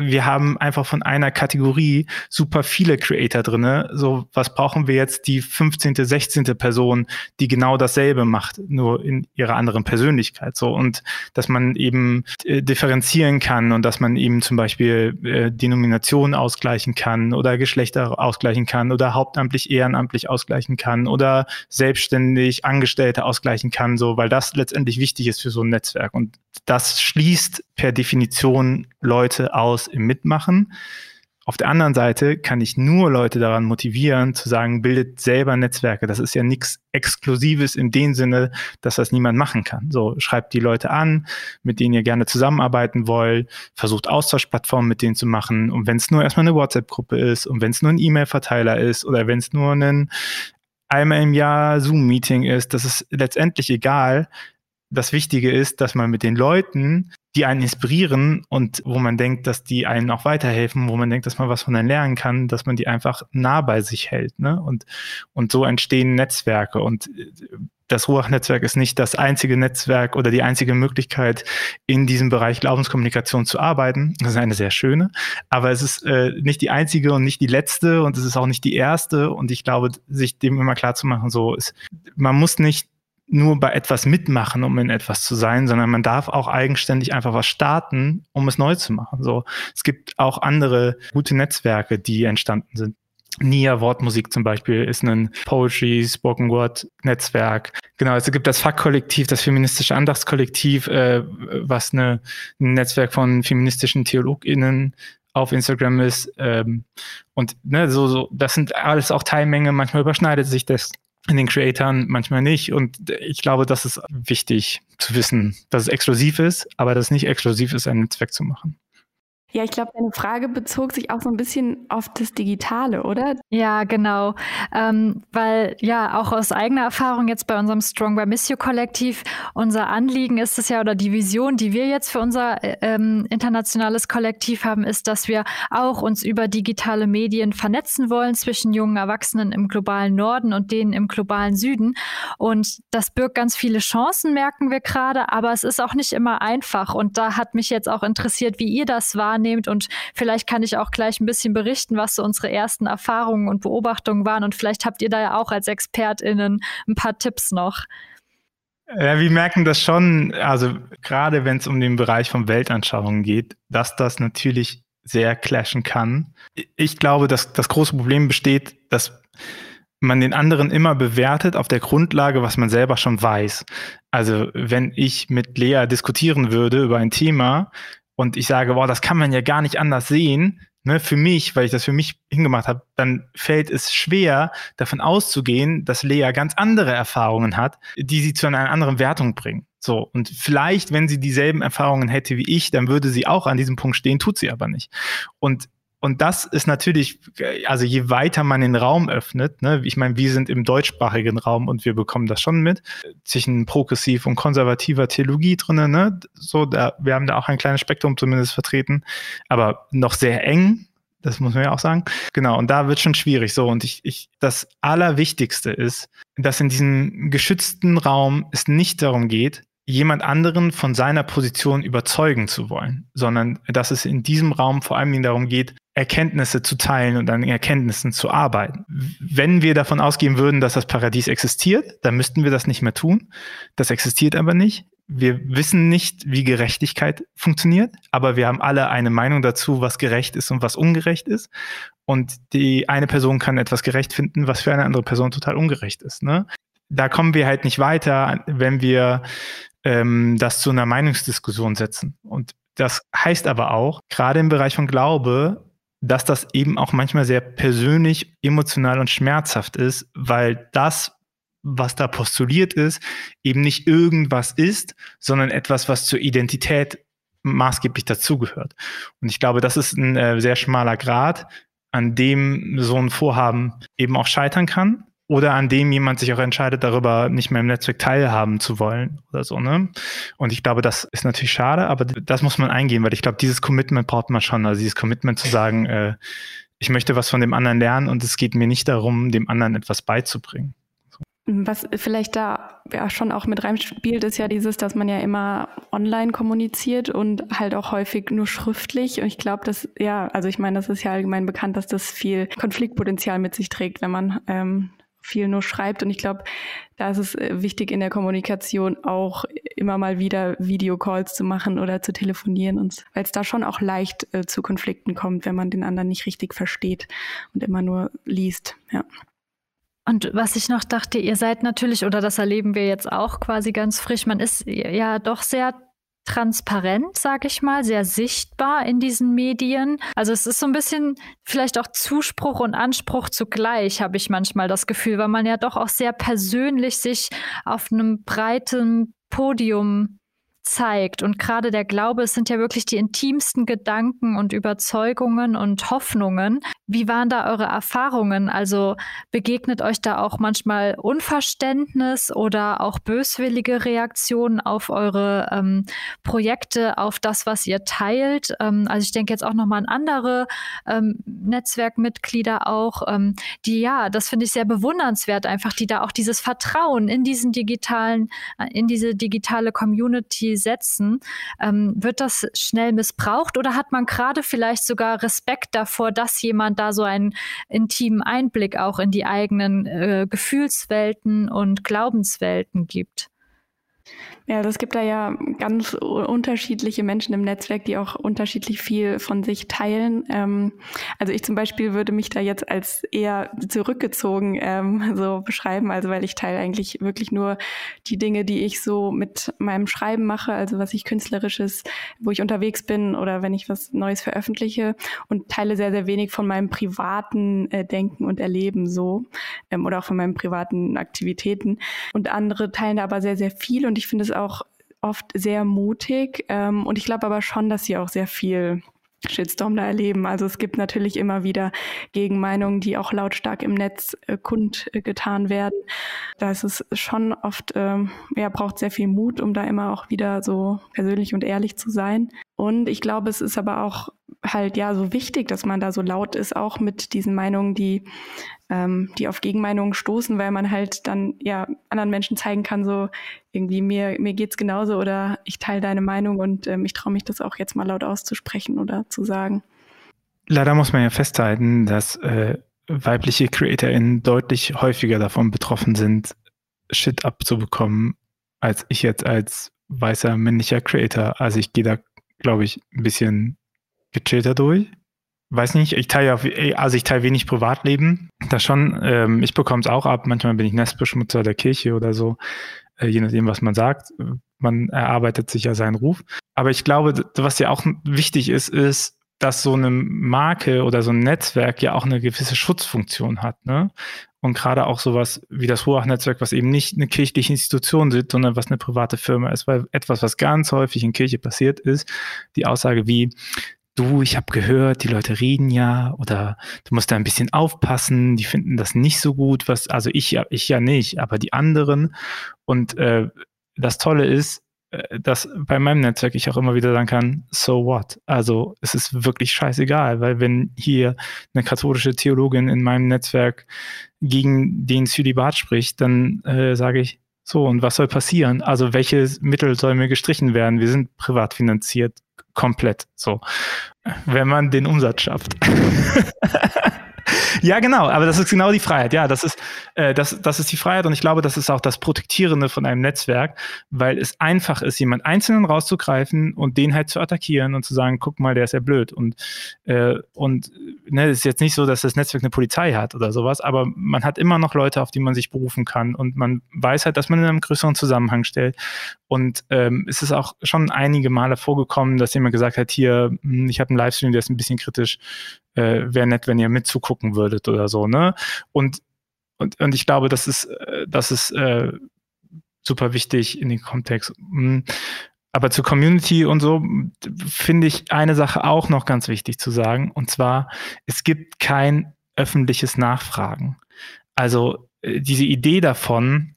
Speaker 3: wir haben einfach von einer Kategorie super viele Creator drinne. So, was brauchen wir jetzt die 15., 16. Person, die genau dasselbe macht, nur in ihrer anderen Persönlichkeit. So, und dass man eben äh, differenzieren kann und dass man eben zum Beispiel äh, Denominationen ausgleichen kann oder Geschlechter ausgleichen kann oder hauptamtlich, ehrenamtlich ausgleichen kann oder selbstständig Angestellte ausgleichen kann, so, weil das letztendlich wichtig ist für so ein Netzwerk. Und das schließt per Definition Leute aus im Mitmachen. Auf der anderen Seite kann ich nur Leute daran motivieren, zu sagen, bildet selber Netzwerke. Das ist ja nichts Exklusives in dem Sinne, dass das niemand machen kann. So, schreibt die Leute an, mit denen ihr gerne zusammenarbeiten wollt, versucht Austauschplattformen mit denen zu machen. Und wenn es nur erstmal eine WhatsApp-Gruppe ist und wenn es nur ein E-Mail-Verteiler ist oder wenn es nur ein einmal im Jahr Zoom-Meeting ist, das ist letztendlich egal das Wichtige ist, dass man mit den Leuten, die einen inspirieren und wo man denkt, dass die einen auch weiterhelfen, wo man denkt, dass man was von denen lernen kann, dass man die einfach nah bei sich hält. Ne? Und, und so entstehen Netzwerke. Und das Ruach-Netzwerk ist nicht das einzige Netzwerk oder die einzige Möglichkeit, in diesem Bereich Glaubenskommunikation zu arbeiten. Das ist eine sehr schöne, aber es ist äh, nicht die einzige und nicht die letzte und es ist auch nicht die erste. Und ich glaube, sich dem immer klar zu machen, so ist, man muss nicht nur bei etwas mitmachen, um in etwas zu sein, sondern man darf auch eigenständig einfach was starten, um es neu zu machen. So, es gibt auch andere gute Netzwerke, die entstanden sind. Nia Wortmusik zum Beispiel ist ein Poetry, Spoken Word Netzwerk. Genau, es gibt das Fachkollektiv, das feministische Andachtskollektiv, äh, was eine, ein Netzwerk von feministischen TheologInnen auf Instagram ist. Ähm, und ne, so, so, das sind alles auch Teilmenge. Manchmal überschneidet sich das in den Creatoren, manchmal nicht. Und ich glaube, das ist wichtig zu wissen, dass es exklusiv ist, aber dass es nicht exklusiv ist, ein Netzwerk zu machen.
Speaker 2: Ja, ich glaube, deine Frage bezog sich auch so ein bisschen auf das Digitale, oder?
Speaker 1: Ja, genau. Ähm, weil ja, auch aus eigener Erfahrung jetzt bei unserem Strong by Miss You Kollektiv, unser Anliegen ist es ja, oder die Vision, die wir jetzt für unser äh, ähm, internationales Kollektiv haben, ist, dass wir auch uns über digitale Medien vernetzen wollen zwischen jungen Erwachsenen im globalen Norden und denen im globalen Süden. Und das birgt ganz viele Chancen, merken wir gerade, aber es ist auch nicht immer einfach. Und da hat mich jetzt auch interessiert, wie ihr das wahrnehmt wahrnehmt. Und vielleicht kann ich auch gleich ein bisschen berichten, was so unsere ersten Erfahrungen und Beobachtungen waren. Und vielleicht habt ihr da ja auch als ExpertInnen ein paar Tipps noch.
Speaker 3: Ja, wir merken das schon, also gerade wenn es um den Bereich von Weltanschauungen geht, dass das natürlich sehr clashen kann. Ich glaube, dass das große Problem besteht, dass man den anderen immer bewertet auf der Grundlage, was man selber schon weiß. Also wenn ich mit Lea diskutieren würde über ein Thema, und ich sage, boah, das kann man ja gar nicht anders sehen, ne, für mich, weil ich das für mich hingemacht habe, dann fällt es schwer, davon auszugehen, dass Lea ganz andere Erfahrungen hat, die sie zu einer anderen Wertung bringen. So, und vielleicht, wenn sie dieselben Erfahrungen hätte wie ich, dann würde sie auch an diesem Punkt stehen, tut sie aber nicht. Und und das ist natürlich, also je weiter man den Raum öffnet, ne, ich meine, wir sind im deutschsprachigen Raum und wir bekommen das schon mit, zwischen progressiv und konservativer Theologie drinnen, ne, so, da, wir haben da auch ein kleines Spektrum zumindest vertreten, aber noch sehr eng, Das muss man ja auch sagen. Genau, und da wird schon schwierig. So, und ich, ich, das Allerwichtigste ist, dass in diesem geschützten Raum es nicht darum geht, jemand anderen von seiner Position überzeugen zu wollen, sondern dass es in diesem Raum vor allem darum geht, Erkenntnisse zu teilen und an Erkenntnissen zu arbeiten. Wenn wir davon ausgehen würden, dass das Paradies existiert, dann müssten wir das nicht mehr tun. Das existiert aber nicht. Wir wissen nicht, wie Gerechtigkeit funktioniert, aber wir haben alle eine Meinung dazu, was gerecht ist und was ungerecht ist. Und die eine Person kann etwas gerecht finden, was für eine andere Person total ungerecht ist. Ne? Da kommen wir halt nicht weiter, wenn wir ähm, das zu einer Meinungsdiskussion setzen. Und das heißt aber auch, gerade im Bereich von Glaube, dass das eben auch manchmal sehr persönlich, emotional und schmerzhaft ist, weil das, was da postuliert ist, eben nicht irgendwas ist, sondern etwas, was zur Identität maßgeblich dazugehört. Und ich glaube, das ist ein äh, sehr schmaler Grad, an dem so ein Vorhaben eben auch scheitern kann oder an dem jemand sich auch entscheidet, darüber nicht mehr im Netzwerk teilhaben zu wollen oder so. Ne? Und ich glaube, das ist natürlich schade, aber das muss man eingehen, weil ich glaube, dieses Commitment braucht man schon. Also dieses Commitment zu sagen, äh, ich möchte was von dem anderen lernen und es geht mir nicht darum, dem anderen etwas beizubringen.
Speaker 2: Was vielleicht da ja schon auch mit reinspielt, ist ja dieses, dass man ja immer online kommuniziert und halt auch häufig nur schriftlich. Und ich glaube, dass, ja, also ich meine, das ist ja allgemein bekannt, dass das viel Konfliktpotenzial mit sich trägt, wenn man ähm, viel nur schreibt. Und ich glaube, da ist es äh, wichtig in der Kommunikation auch immer mal wieder Videocalls zu machen oder zu telefonieren, weil es da schon auch leicht äh, zu Konflikten kommt, wenn man den anderen nicht richtig versteht und immer nur liest. Ja.
Speaker 1: Und was ich noch dachte, ihr seid natürlich, oder das erleben wir jetzt auch quasi ganz frisch, man ist ja doch sehr transparent, sag ich mal, sehr sichtbar in diesen Medien. Also es ist so ein bisschen vielleicht auch Zuspruch und Anspruch zugleich, habe ich manchmal das Gefühl, weil man ja doch auch sehr persönlich sich auf einem breiten Podium zeigt. Und gerade der Glaube, es sind ja wirklich die intimsten Gedanken und Überzeugungen und Hoffnungen. Wie waren da eure Erfahrungen? Also begegnet euch da auch manchmal Unverständnis oder auch böswillige Reaktionen auf eure ähm, Projekte, auf das, was ihr teilt? Ähm, also ich denke jetzt auch nochmal an andere ähm, Netzwerkmitglieder auch, ähm, die ja, das finde ich sehr bewundernswert, einfach die da auch dieses Vertrauen in diesen digitalen, äh, in diese digitale Community setzen. Ähm, wird das schnell missbraucht oder hat man gerade vielleicht sogar Respekt davor, dass jemand da so einen intimen Einblick auch in die eigenen äh, Gefühlswelten und Glaubenswelten gibt?
Speaker 2: Ja, also es gibt da ja ganz unterschiedliche Menschen im Netzwerk, die auch unterschiedlich viel von sich teilen. Ähm, also ich zum Beispiel würde mich da jetzt als eher zurückgezogen ähm, so beschreiben, also weil ich teile eigentlich wirklich nur die Dinge, die ich so mit meinem Schreiben mache, also was ich künstlerisches, wo ich unterwegs bin oder wenn ich was Neues veröffentliche und teile sehr, sehr wenig von meinem privaten äh, Denken und Erleben so ähm, oder auch von meinen privaten Aktivitäten. Und andere teilen da aber sehr, sehr viel und ich finde es oft sehr mutig. Ähm, und ich glaube aber schon, dass sie auch sehr viel Shitstorm da erleben. Also es gibt natürlich immer wieder Gegenmeinungen, die auch lautstark im Netz äh, kundgetan werden. Da ist es schon oft, ähm, ja, braucht sehr viel Mut, um da immer auch wieder so persönlich und ehrlich zu sein. Und ich glaube, es ist aber auch halt ja so wichtig, dass man da so laut ist, auch mit diesen Meinungen, die, ähm, die auf Gegenmeinungen stoßen, weil man halt dann ja anderen Menschen zeigen kann, so irgendwie mir, mir geht's genauso oder ich teile deine Meinung und ähm, ich traue mich das auch jetzt mal laut auszusprechen oder zu sagen.
Speaker 3: Leider muss man ja festhalten, dass äh, weibliche CreatorInnen deutlich häufiger davon betroffen sind, Shit abzubekommen, als ich jetzt als weißer männlicher Creator. Also ich gehe da, glaube ich, ein bisschen gechillter durch. Weiß nicht, ich teile auf, also ich teile wenig Privatleben. Das schon, ähm, ich bekomme es auch ab. Manchmal bin ich Nestbeschmutzer der Kirche oder so, äh, je nachdem, was man sagt. Man erarbeitet sich ja seinen Ruf. Aber ich glaube, was ja auch wichtig ist, ist, dass so eine Marke oder so ein Netzwerk ja auch eine gewisse Schutzfunktion hat. Ne? Und gerade auch sowas wie das Ruach-Netzwerk, was eben nicht eine kirchliche Institution ist, sondern was eine private Firma ist, weil etwas, was ganz häufig in Kirche passiert ist, die Aussage wie, du, ich habe gehört, die Leute reden ja oder du musst da ein bisschen aufpassen, die finden das nicht so gut, was, also ich ja, ich ja nicht, aber die anderen. Und äh, das Tolle ist, äh, dass bei meinem Netzwerk ich auch immer wieder sagen kann, so what? Also es ist wirklich scheißegal, weil wenn hier eine katholische Theologin in meinem Netzwerk gegen den Zölibat spricht, dann äh, sage ich, so, und was soll passieren? Also welche Mittel soll mir gestrichen werden? Wir sind privat finanziert, komplett so. Wenn man den Umsatz schafft. Ja, genau, aber das ist genau die Freiheit. Ja, das ist, äh, das, das ist die Freiheit und ich glaube, das ist auch das Protektierende von einem Netzwerk, weil es einfach ist, jemand Einzelnen rauszugreifen und den halt zu attackieren und zu sagen, guck mal, der ist ja blöd. Und, äh, und ne, es ist jetzt nicht so, dass das Netzwerk eine Polizei hat oder sowas, aber man hat immer noch Leute, auf die man sich berufen kann und man weiß halt, dass man in einem größeren Zusammenhang stellt. Und ähm, es ist auch schon einige Male vorgekommen, dass jemand gesagt hat, hier, hm, ich habe einen Livestream, der ist ein bisschen kritisch, äh, wäre nett, wenn ihr mitzugucken würdet oder so, ne? Und, und, und ich glaube, das ist, äh, das ist äh, super wichtig in den Kontext. Hm. Aber zur Community und so finde ich eine Sache auch noch ganz wichtig zu sagen. Und zwar, es gibt kein öffentliches Nachfragen. Also äh, diese Idee davon,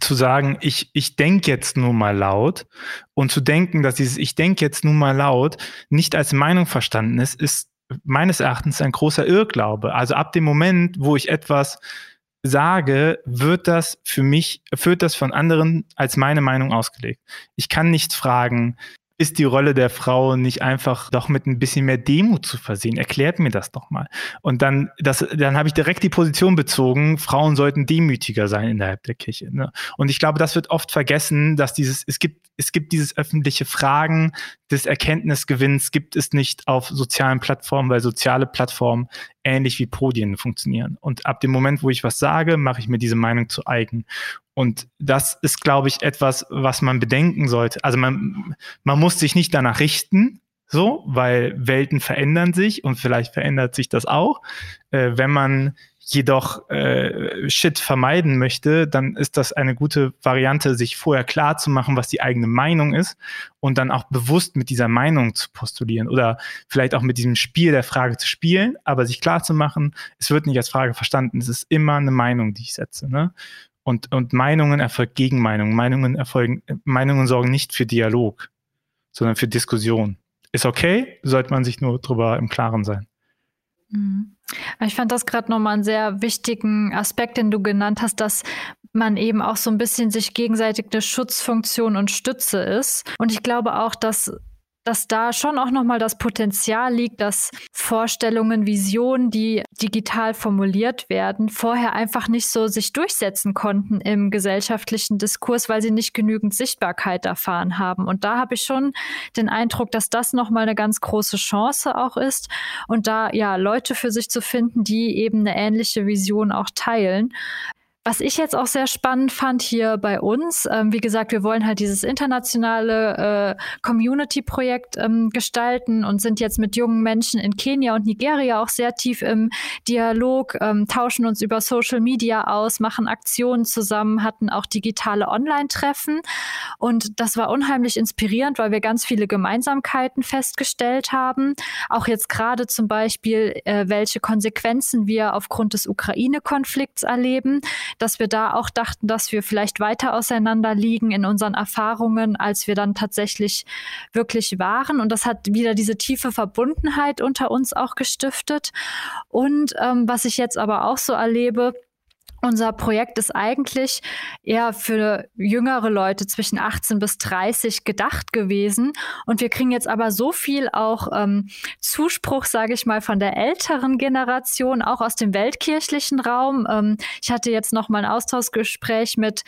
Speaker 3: zu sagen, ich, ich denke jetzt nur mal laut und zu denken, dass dieses Ich denke jetzt nur mal laut nicht als Meinung verstanden ist, ist meines Erachtens ein großer Irrglaube. Also ab dem Moment, wo ich etwas sage, wird das für mich, wird das von anderen als meine Meinung ausgelegt. Ich kann nicht fragen, ist die Rolle der Frau nicht einfach doch mit ein bisschen mehr Demut zu versehen? Erklärt mir das doch mal. Und dann, das, dann habe ich direkt die Position bezogen, Frauen sollten demütiger sein innerhalb der Kirche. Ne? Und ich glaube, das wird oft vergessen, dass dieses, es gibt, es gibt dieses öffentliche Fragen des Erkenntnisgewinns gibt es nicht auf sozialen Plattformen, weil soziale Plattformen ähnlich wie Podien funktionieren. Und ab dem Moment, wo ich was sage, mache ich mir diese Meinung zu eigen. Und das ist, glaube ich, etwas, was man bedenken sollte. Also man, man muss sich nicht danach richten, so, weil Welten verändern sich und vielleicht verändert sich das auch. Äh, wenn man jedoch äh, Shit vermeiden möchte, dann ist das eine gute Variante, sich vorher klar zu machen, was die eigene Meinung ist und dann auch bewusst mit dieser Meinung zu postulieren oder vielleicht auch mit diesem Spiel der Frage zu spielen, aber sich klar zu machen, es wird nicht als Frage verstanden, es ist immer eine Meinung, die ich setze. Ne? Und, und Meinungen erfolgt Gegenmeinungen. Meinungen erfolgen, Meinungen sorgen nicht für Dialog, sondern für Diskussion. Ist okay, sollte man sich nur darüber im Klaren sein.
Speaker 1: Mhm. Ich fand das gerade nochmal einen sehr wichtigen Aspekt, den du genannt hast, dass man eben auch so ein bisschen sich gegenseitig eine Schutzfunktion und Stütze ist. Und ich glaube auch, dass dass da schon auch nochmal das Potenzial liegt, dass Vorstellungen, Visionen, die digital formuliert werden, vorher einfach nicht so sich durchsetzen konnten im gesellschaftlichen Diskurs, weil sie nicht genügend Sichtbarkeit erfahren haben. Und da habe ich schon den Eindruck, dass das nochmal eine ganz große Chance auch ist und da ja Leute für sich zu finden, die eben eine ähnliche Vision auch teilen. Was ich jetzt auch sehr spannend fand hier bei uns, ähm, wie gesagt, wir wollen halt dieses internationale äh, Community-Projekt ähm, gestalten und sind jetzt mit jungen Menschen in Kenia und Nigeria auch sehr tief im Dialog, ähm, tauschen uns über Social Media aus, machen Aktionen zusammen, hatten auch digitale Online-Treffen. Und das war unheimlich inspirierend, weil wir ganz viele Gemeinsamkeiten festgestellt haben. Auch jetzt gerade zum Beispiel, äh, welche Konsequenzen wir aufgrund des Ukraine-Konflikts erleben dass wir da auch dachten, dass wir vielleicht weiter auseinander liegen in unseren Erfahrungen, als wir dann tatsächlich wirklich waren. Und das hat wieder diese tiefe Verbundenheit unter uns auch gestiftet. Und ähm, was ich jetzt aber auch so erlebe, unser Projekt ist eigentlich eher für jüngere Leute zwischen 18 bis 30 gedacht gewesen. Und wir kriegen jetzt aber so viel auch ähm, Zuspruch, sage ich mal, von der älteren Generation, auch aus dem weltkirchlichen Raum. Ähm, ich hatte jetzt noch mal ein Austauschgespräch mit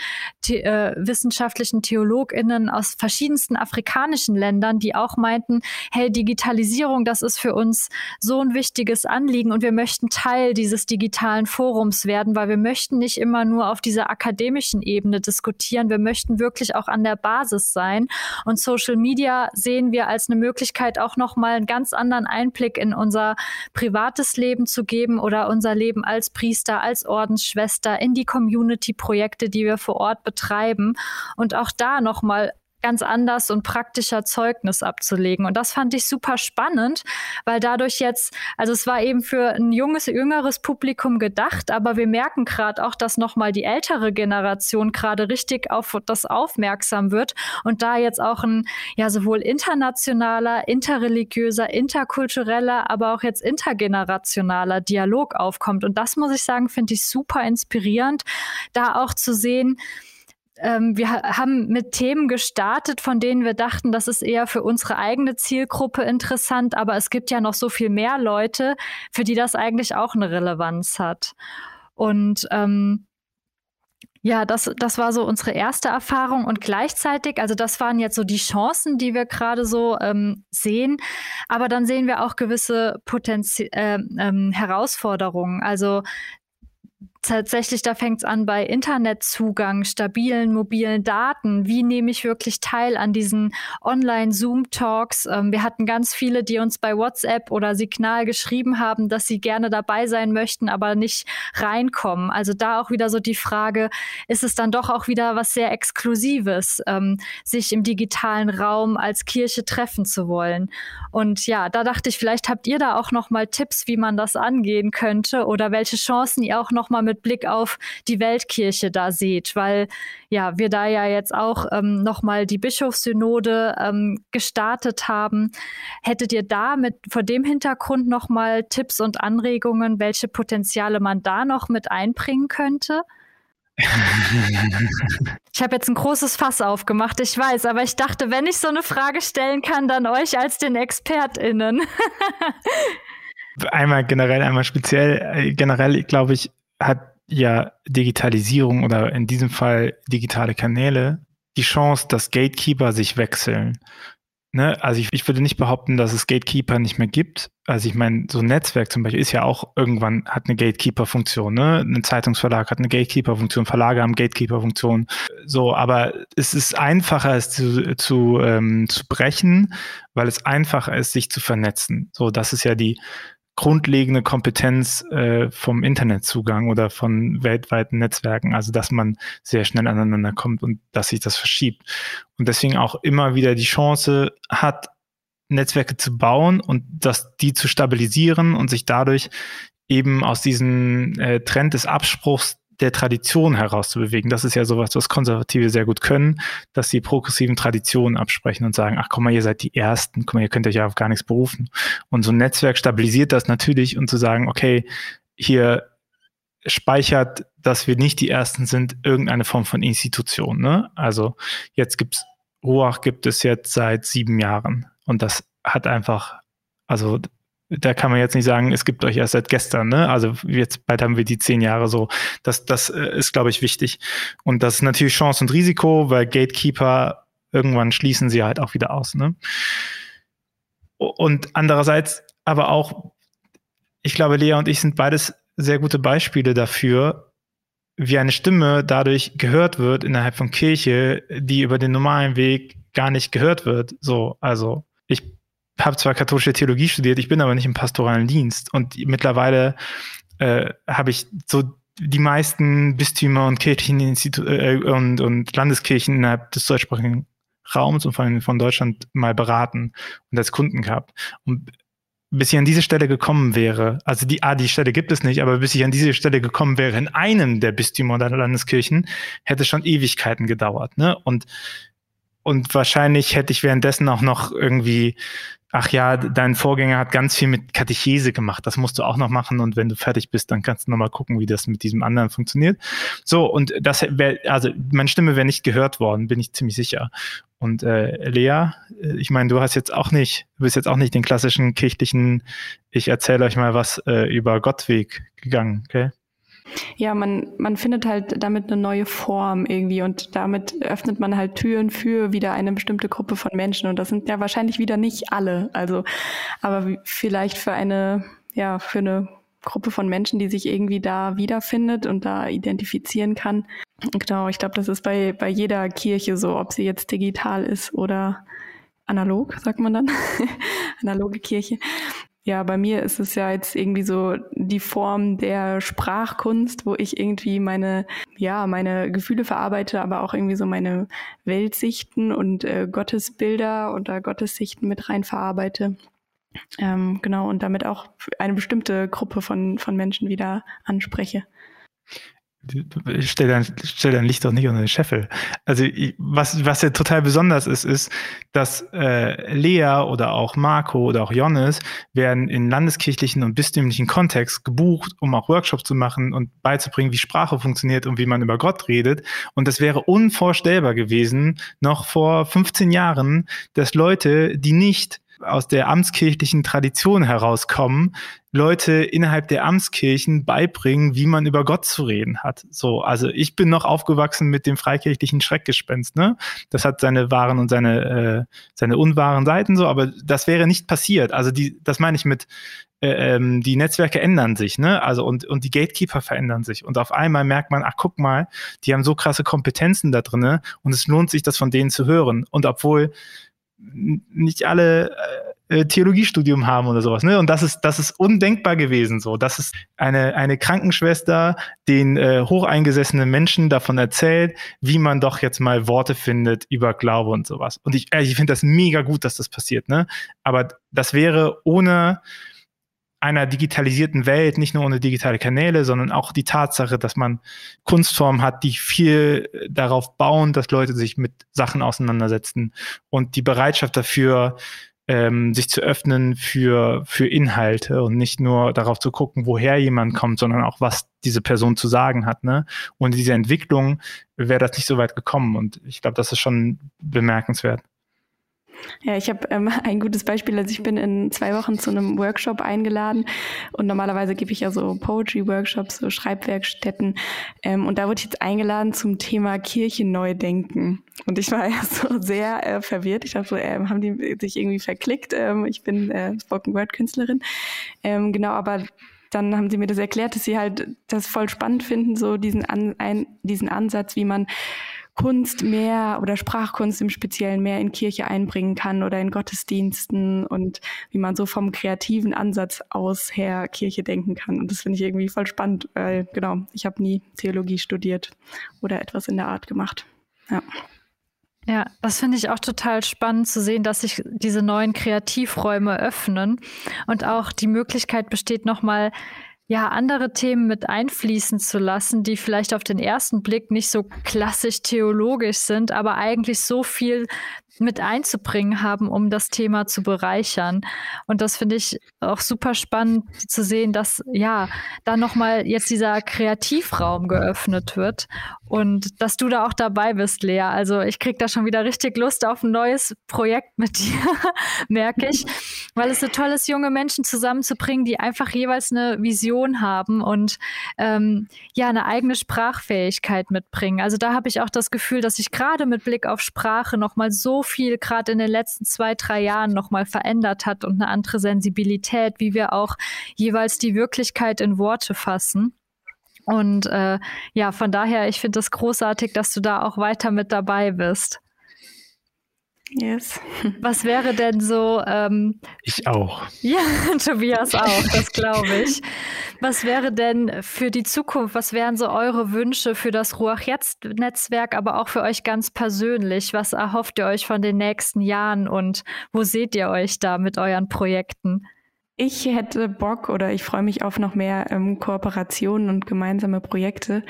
Speaker 1: the äh, wissenschaftlichen TheologInnen aus verschiedensten afrikanischen Ländern, die auch meinten, hey, Digitalisierung, das ist für uns so ein wichtiges Anliegen und wir möchten Teil dieses digitalen Forums werden, weil wir möchten möchten nicht immer nur auf dieser akademischen Ebene diskutieren. Wir möchten wirklich auch an der Basis sein. Und Social Media sehen wir als eine Möglichkeit, auch nochmal einen ganz anderen Einblick in unser privates Leben zu geben oder unser Leben als Priester, als Ordensschwester, in die Community-Projekte, die wir vor Ort betreiben. Und auch da nochmal ganz anders und praktischer Zeugnis abzulegen. Und das fand ich super spannend, weil dadurch jetzt, also es war eben für ein junges, jüngeres Publikum gedacht, aber wir merken gerade auch, dass nochmal die ältere Generation gerade richtig auf das aufmerksam wird und da jetzt auch ein, ja, sowohl internationaler, interreligiöser, interkultureller, aber auch jetzt intergenerationaler Dialog aufkommt. Und das muss ich sagen, finde ich super inspirierend, da auch zu sehen, ähm, wir haben mit Themen gestartet, von denen wir dachten, das ist eher für unsere eigene Zielgruppe interessant, aber es gibt ja noch so viel mehr Leute, für die das eigentlich auch eine Relevanz hat. Und ähm, ja, das, das war so unsere erste Erfahrung und gleichzeitig, also das waren jetzt so die Chancen, die wir gerade so ähm, sehen, aber dann sehen wir auch gewisse Potenzi äh, ähm, Herausforderungen. Also tatsächlich, da fängt es an bei Internetzugang, stabilen mobilen Daten. Wie nehme ich wirklich teil an diesen Online-Zoom-Talks? Ähm, wir hatten ganz viele, die uns bei WhatsApp oder Signal geschrieben haben, dass sie gerne dabei sein möchten, aber nicht reinkommen. Also da auch wieder so die Frage, ist es dann doch auch wieder was sehr Exklusives, ähm, sich im digitalen Raum als Kirche treffen zu wollen? Und ja, da dachte ich, vielleicht habt ihr da auch noch mal Tipps, wie man das angehen könnte oder welche Chancen ihr auch noch mal mit mit Blick auf die Weltkirche da seht, weil ja, wir da ja jetzt auch ähm, nochmal die Bischofssynode ähm, gestartet haben. Hättet ihr da mit vor dem Hintergrund nochmal Tipps und Anregungen, welche Potenziale man da noch mit einbringen könnte? Ich habe jetzt ein großes Fass aufgemacht, ich weiß, aber ich dachte, wenn ich so eine Frage stellen kann, dann euch als den ExpertInnen.
Speaker 3: einmal generell, einmal speziell. Äh, generell, glaube ich, hat ja Digitalisierung oder in diesem Fall digitale Kanäle die Chance, dass Gatekeeper sich wechseln. Ne? Also ich, ich würde nicht behaupten, dass es Gatekeeper nicht mehr gibt. Also ich meine, so ein Netzwerk zum Beispiel ist ja auch irgendwann hat eine Gatekeeper-Funktion. Ne? Ein Zeitungsverlag hat eine Gatekeeper-Funktion, Verlage haben Gatekeeper-Funktion. So, aber es ist einfacher, es zu, zu, ähm, zu brechen, weil es einfacher ist, sich zu vernetzen. So, das ist ja die grundlegende Kompetenz äh, vom Internetzugang oder von weltweiten Netzwerken, also dass man sehr schnell aneinander kommt und dass sich das verschiebt. Und deswegen auch immer wieder die Chance hat, Netzwerke zu bauen und das, die zu stabilisieren und sich dadurch eben aus diesem äh, Trend des Abspruchs der Tradition herauszubewegen. Das ist ja sowas, was Konservative sehr gut können, dass sie progressiven Traditionen absprechen und sagen, ach komm mal, ihr seid die Ersten, guck mal, ihr könnt euch ja auf gar nichts berufen. Und so ein Netzwerk stabilisiert das natürlich und zu sagen, okay, hier speichert, dass wir nicht die Ersten sind, irgendeine Form von Institution. Ne? Also jetzt gibt's Ruach gibt es jetzt seit sieben Jahren und das hat einfach, also da kann man jetzt nicht sagen, es gibt euch erst seit gestern, ne? Also jetzt bald haben wir die zehn Jahre so. Das, das äh, ist, glaube ich, wichtig. Und das ist natürlich Chance und Risiko, weil Gatekeeper irgendwann schließen sie halt auch wieder aus, ne? Und andererseits aber auch, ich glaube, Lea und ich sind beides sehr gute Beispiele dafür, wie eine Stimme dadurch gehört wird innerhalb von Kirche, die über den normalen Weg gar nicht gehört wird. So, also ich habe zwar katholische Theologie studiert, ich bin aber nicht im pastoralen Dienst. Und mittlerweile äh, habe ich so die meisten Bistümer und Kircheninstitu äh, und, und Landeskirchen innerhalb des deutschsprachigen Raums und vor allem von Deutschland mal beraten und als Kunden gehabt. Und bis ich an diese Stelle gekommen wäre, also die, ah, die Stelle gibt es nicht, aber bis ich an diese Stelle gekommen wäre in einem der Bistümer oder Landeskirchen, hätte schon Ewigkeiten gedauert, ne? Und, und wahrscheinlich hätte ich währenddessen auch noch irgendwie ach ja, dein Vorgänger hat ganz viel mit Katechese gemacht, das musst du auch noch machen und wenn du fertig bist, dann kannst du nochmal gucken, wie das mit diesem anderen funktioniert. So, und das wäre, also meine Stimme wäre nicht gehört worden, bin ich ziemlich sicher. Und äh, Lea, äh, ich meine, du hast jetzt auch nicht, du bist jetzt auch nicht den klassischen kirchlichen, ich erzähle euch mal was äh, über Gottweg gegangen, okay?
Speaker 2: Ja, man, man findet halt damit eine neue Form irgendwie und damit öffnet man halt Türen für wieder eine bestimmte Gruppe von Menschen und das sind ja wahrscheinlich wieder nicht alle, also aber vielleicht für eine, ja, für eine Gruppe von Menschen, die sich irgendwie da wiederfindet und da identifizieren kann. Genau, ich glaube, das ist bei, bei jeder Kirche so, ob sie jetzt digital ist oder analog, sagt man dann, analoge Kirche. Ja, bei mir ist es ja jetzt irgendwie so die Form der Sprachkunst, wo ich irgendwie meine, ja, meine Gefühle verarbeite, aber auch irgendwie so meine Weltsichten und äh, Gottesbilder oder Gottessichten mit rein verarbeite. Ähm, genau, und damit auch eine bestimmte Gruppe von, von Menschen wieder anspreche
Speaker 3: stell dein, stell dein Licht doch nicht unter den Scheffel. Also was, was ja total besonders ist, ist, dass äh, Lea oder auch Marco oder auch Johannes werden in landeskirchlichen und bistümlichen Kontext gebucht, um auch Workshops zu machen und beizubringen, wie Sprache funktioniert und wie man über Gott redet. Und das wäre unvorstellbar gewesen, noch vor 15 Jahren, dass Leute, die nicht aus der amtskirchlichen Tradition herauskommen, Leute innerhalb der Amtskirchen beibringen, wie man über Gott zu reden hat. So, also ich bin noch aufgewachsen mit dem freikirchlichen Schreckgespenst, ne? Das hat seine wahren und seine, äh, seine unwahren Seiten so, aber das wäre nicht passiert. Also die, das meine ich mit, äh, ähm, die Netzwerke ändern sich, ne? Also und, und die Gatekeeper verändern sich. Und auf einmal merkt man, ach guck mal, die haben so krasse Kompetenzen da drinne und es lohnt sich, das von denen zu hören. Und obwohl nicht alle äh, äh, Theologiestudium haben oder sowas. Ne? Und das ist, das ist undenkbar gewesen so. Das ist eine, eine Krankenschwester den äh, hocheingesessenen Menschen davon erzählt, wie man doch jetzt mal Worte findet über Glaube und sowas. Und ich, äh, ich finde das mega gut, dass das passiert. Ne? Aber das wäre ohne einer digitalisierten Welt, nicht nur ohne digitale Kanäle, sondern auch die Tatsache, dass man Kunstformen hat, die viel darauf bauen, dass Leute sich mit Sachen auseinandersetzen und die Bereitschaft dafür, ähm, sich zu öffnen für, für Inhalte und nicht nur darauf zu gucken, woher jemand kommt, sondern auch, was diese Person zu sagen hat. Ne? Und diese Entwicklung wäre das nicht so weit gekommen. Und ich glaube, das ist schon bemerkenswert.
Speaker 2: Ja, ich habe ähm, ein gutes Beispiel. Also ich bin in zwei Wochen zu einem Workshop eingeladen und normalerweise gebe ich ja so Poetry-Workshops, so Schreibwerkstätten. Ähm, und da wurde ich jetzt eingeladen zum Thema Kirche neu denken. Und ich war ja so sehr äh, verwirrt. Ich dachte, äh, haben die sich irgendwie verklickt? Ähm, ich bin äh, Spoken Word Künstlerin. Ähm, genau, aber dann haben sie mir das erklärt, dass sie halt das voll spannend finden, so diesen, An ein, diesen Ansatz, wie man Kunst mehr oder Sprachkunst im Speziellen mehr in Kirche einbringen kann oder in Gottesdiensten und wie man so vom kreativen Ansatz aus her Kirche denken kann. Und das finde ich irgendwie voll spannend, weil genau, ich habe nie Theologie studiert oder etwas in der Art gemacht. Ja.
Speaker 1: Ja, das finde ich auch total spannend zu sehen, dass sich diese neuen Kreativräume öffnen und auch die Möglichkeit besteht, nochmal ja, andere Themen mit einfließen zu lassen, die vielleicht auf den ersten Blick nicht so klassisch theologisch sind, aber eigentlich so viel mit einzubringen haben, um das Thema zu bereichern. Und das finde ich auch super spannend zu sehen, dass ja da nochmal jetzt dieser Kreativraum geöffnet wird und dass du da auch dabei bist, Lea. Also ich kriege da schon wieder richtig Lust auf ein neues Projekt mit dir, merke ich, weil es so toll ist, junge Menschen zusammenzubringen, die einfach jeweils eine Vision haben und ähm, ja eine eigene Sprachfähigkeit mitbringen. Also da habe ich auch das Gefühl, dass ich gerade mit Blick auf Sprache nochmal so viel gerade in den letzten zwei, drei Jahren nochmal verändert hat und eine andere Sensibilität, wie wir auch jeweils die Wirklichkeit in Worte fassen. Und äh, ja, von daher, ich finde es das großartig, dass du da auch weiter mit dabei bist.
Speaker 2: Yes.
Speaker 1: Was wäre denn so? Ähm,
Speaker 3: ich auch.
Speaker 1: Ja, Tobias auch, das glaube ich. Was wäre denn für die Zukunft? Was wären so eure Wünsche für das Ruach Jetzt Netzwerk, aber auch für euch ganz persönlich? Was erhofft ihr euch von den nächsten Jahren und wo seht ihr euch da mit euren Projekten?
Speaker 2: Ich hätte Bock oder ich freue mich auf noch mehr ähm, Kooperationen und gemeinsame Projekte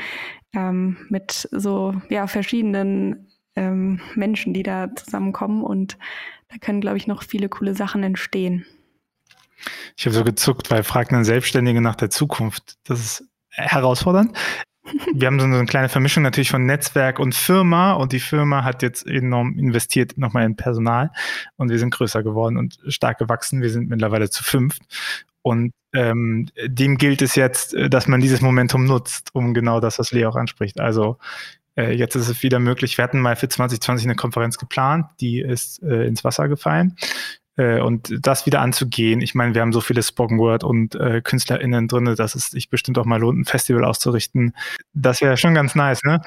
Speaker 2: ähm, mit so ja verschiedenen ähm, Menschen, die da zusammenkommen. Und da können, glaube ich, noch viele coole Sachen entstehen.
Speaker 3: Ich habe so gezuckt, weil fragt einen Selbstständige nach der Zukunft. Das ist herausfordernd. Wir haben so eine kleine Vermischung natürlich von Netzwerk und Firma und die Firma hat jetzt enorm investiert nochmal in Personal und wir sind größer geworden und stark gewachsen. Wir sind mittlerweile zu fünft und ähm, dem gilt es jetzt, dass man dieses Momentum nutzt, um genau das, was Lea auch anspricht. Also äh, jetzt ist es wieder möglich. Wir hatten mal für 2020 eine Konferenz geplant, die ist äh, ins Wasser gefallen. Äh, und das wieder anzugehen. Ich meine, wir haben so viele Spoken Word und äh, KünstlerInnen drin, dass es sich bestimmt auch mal lohnt, ein Festival auszurichten. Das wäre schon ganz nice, ne?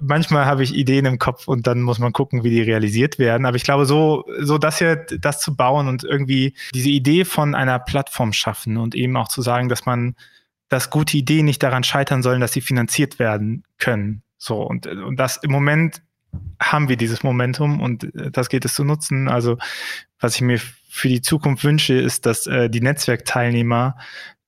Speaker 3: Manchmal habe ich Ideen im Kopf und dann muss man gucken, wie die realisiert werden. Aber ich glaube, so, so das hier, das zu bauen und irgendwie diese Idee von einer Plattform schaffen und eben auch zu sagen, dass man, dass gute Ideen nicht daran scheitern sollen, dass sie finanziert werden können. So, und, und das im Moment haben wir dieses Momentum und äh, das geht es zu nutzen. Also was ich mir für die Zukunft wünsche, ist, dass äh, die Netzwerkteilnehmer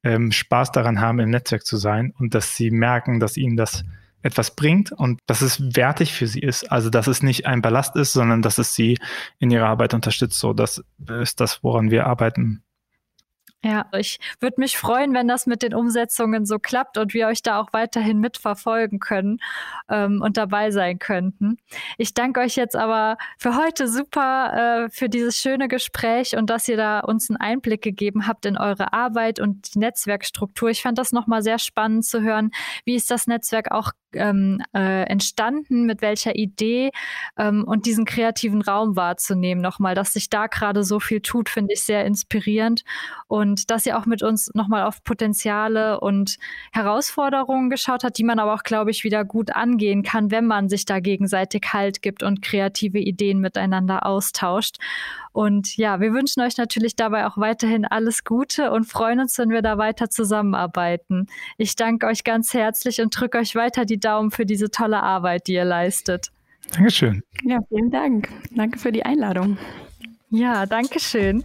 Speaker 3: ähm, Spaß daran haben, im Netzwerk zu sein und dass sie merken, dass ihnen das etwas bringt und dass es wertig für sie ist. Also dass es nicht ein Ballast ist, sondern dass es sie in ihrer Arbeit unterstützt. So, das ist das, woran wir arbeiten.
Speaker 1: Ja, ich würde mich freuen, wenn das mit den Umsetzungen so klappt und wir euch da auch weiterhin mitverfolgen können ähm, und dabei sein könnten. Ich danke euch jetzt aber für heute super äh, für dieses schöne Gespräch und dass ihr da uns einen Einblick gegeben habt in eure Arbeit und die Netzwerkstruktur. Ich fand das nochmal sehr spannend zu hören, wie ist das Netzwerk auch ähm, äh, entstanden, mit welcher Idee ähm, und diesen kreativen Raum wahrzunehmen nochmal, dass sich da gerade so viel tut, finde ich sehr inspirierend und dass ihr auch mit uns nochmal auf Potenziale und Herausforderungen geschaut hat, die man aber auch, glaube ich, wieder gut angehen kann, wenn man sich da gegenseitig Halt gibt und kreative Ideen miteinander austauscht. Und ja, wir wünschen euch natürlich dabei auch weiterhin alles Gute und freuen uns, wenn wir da weiter zusammenarbeiten. Ich danke euch ganz herzlich und drücke euch weiter die Daumen für diese tolle Arbeit, die ihr leistet.
Speaker 3: Dankeschön.
Speaker 2: Ja, vielen Dank. Danke für die Einladung.
Speaker 1: Ja, danke schön.